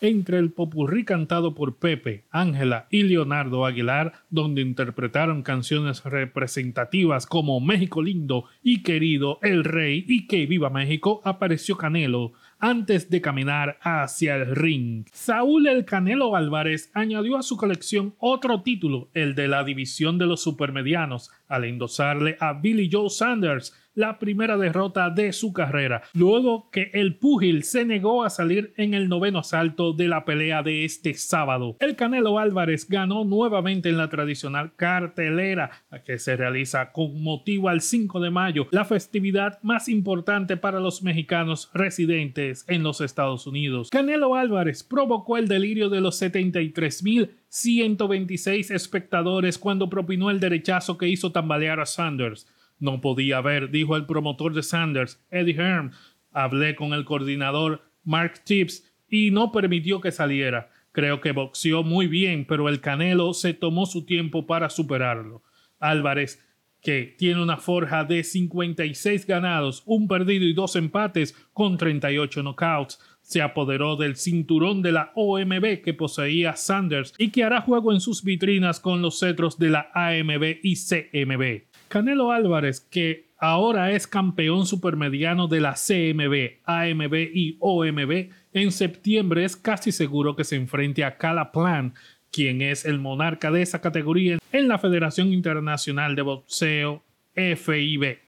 entre el popurrí cantado por Pepe, Ángela y Leonardo Aguilar, donde interpretaron canciones representativas como México lindo y querido, El Rey y Que viva México, apareció Canelo antes de caminar hacia el ring. Saúl El Canelo Álvarez añadió a su colección otro título, el de la división de los supermedianos, al endosarle a Billy Joe Sanders la primera derrota de su carrera, luego que el púgil se negó a salir en el noveno asalto de la pelea de este sábado. El Canelo Álvarez ganó nuevamente en la tradicional cartelera que se realiza con motivo al 5 de mayo, la festividad más importante para los mexicanos residentes en los Estados Unidos. Canelo Álvarez provocó el delirio de los 73.126 espectadores cuando propinó el derechazo que hizo tambalear a Sanders. No podía ver, dijo el promotor de Sanders, Eddie Hearn. Hablé con el coordinador Mark Tips y no permitió que saliera. Creo que boxeó muy bien, pero el Canelo se tomó su tiempo para superarlo. Álvarez, que tiene una forja de 56 ganados, un perdido y dos empates con 38 knockouts, se apoderó del cinturón de la OMB que poseía Sanders y que hará juego en sus vitrinas con los cetros de la AMB y CMB. Canelo Álvarez, que ahora es campeón supermediano de la CMB, AMB y OMB, en septiembre es casi seguro que se enfrente a Plan, quien es el monarca de esa categoría en la Federación Internacional de Boxeo FIB.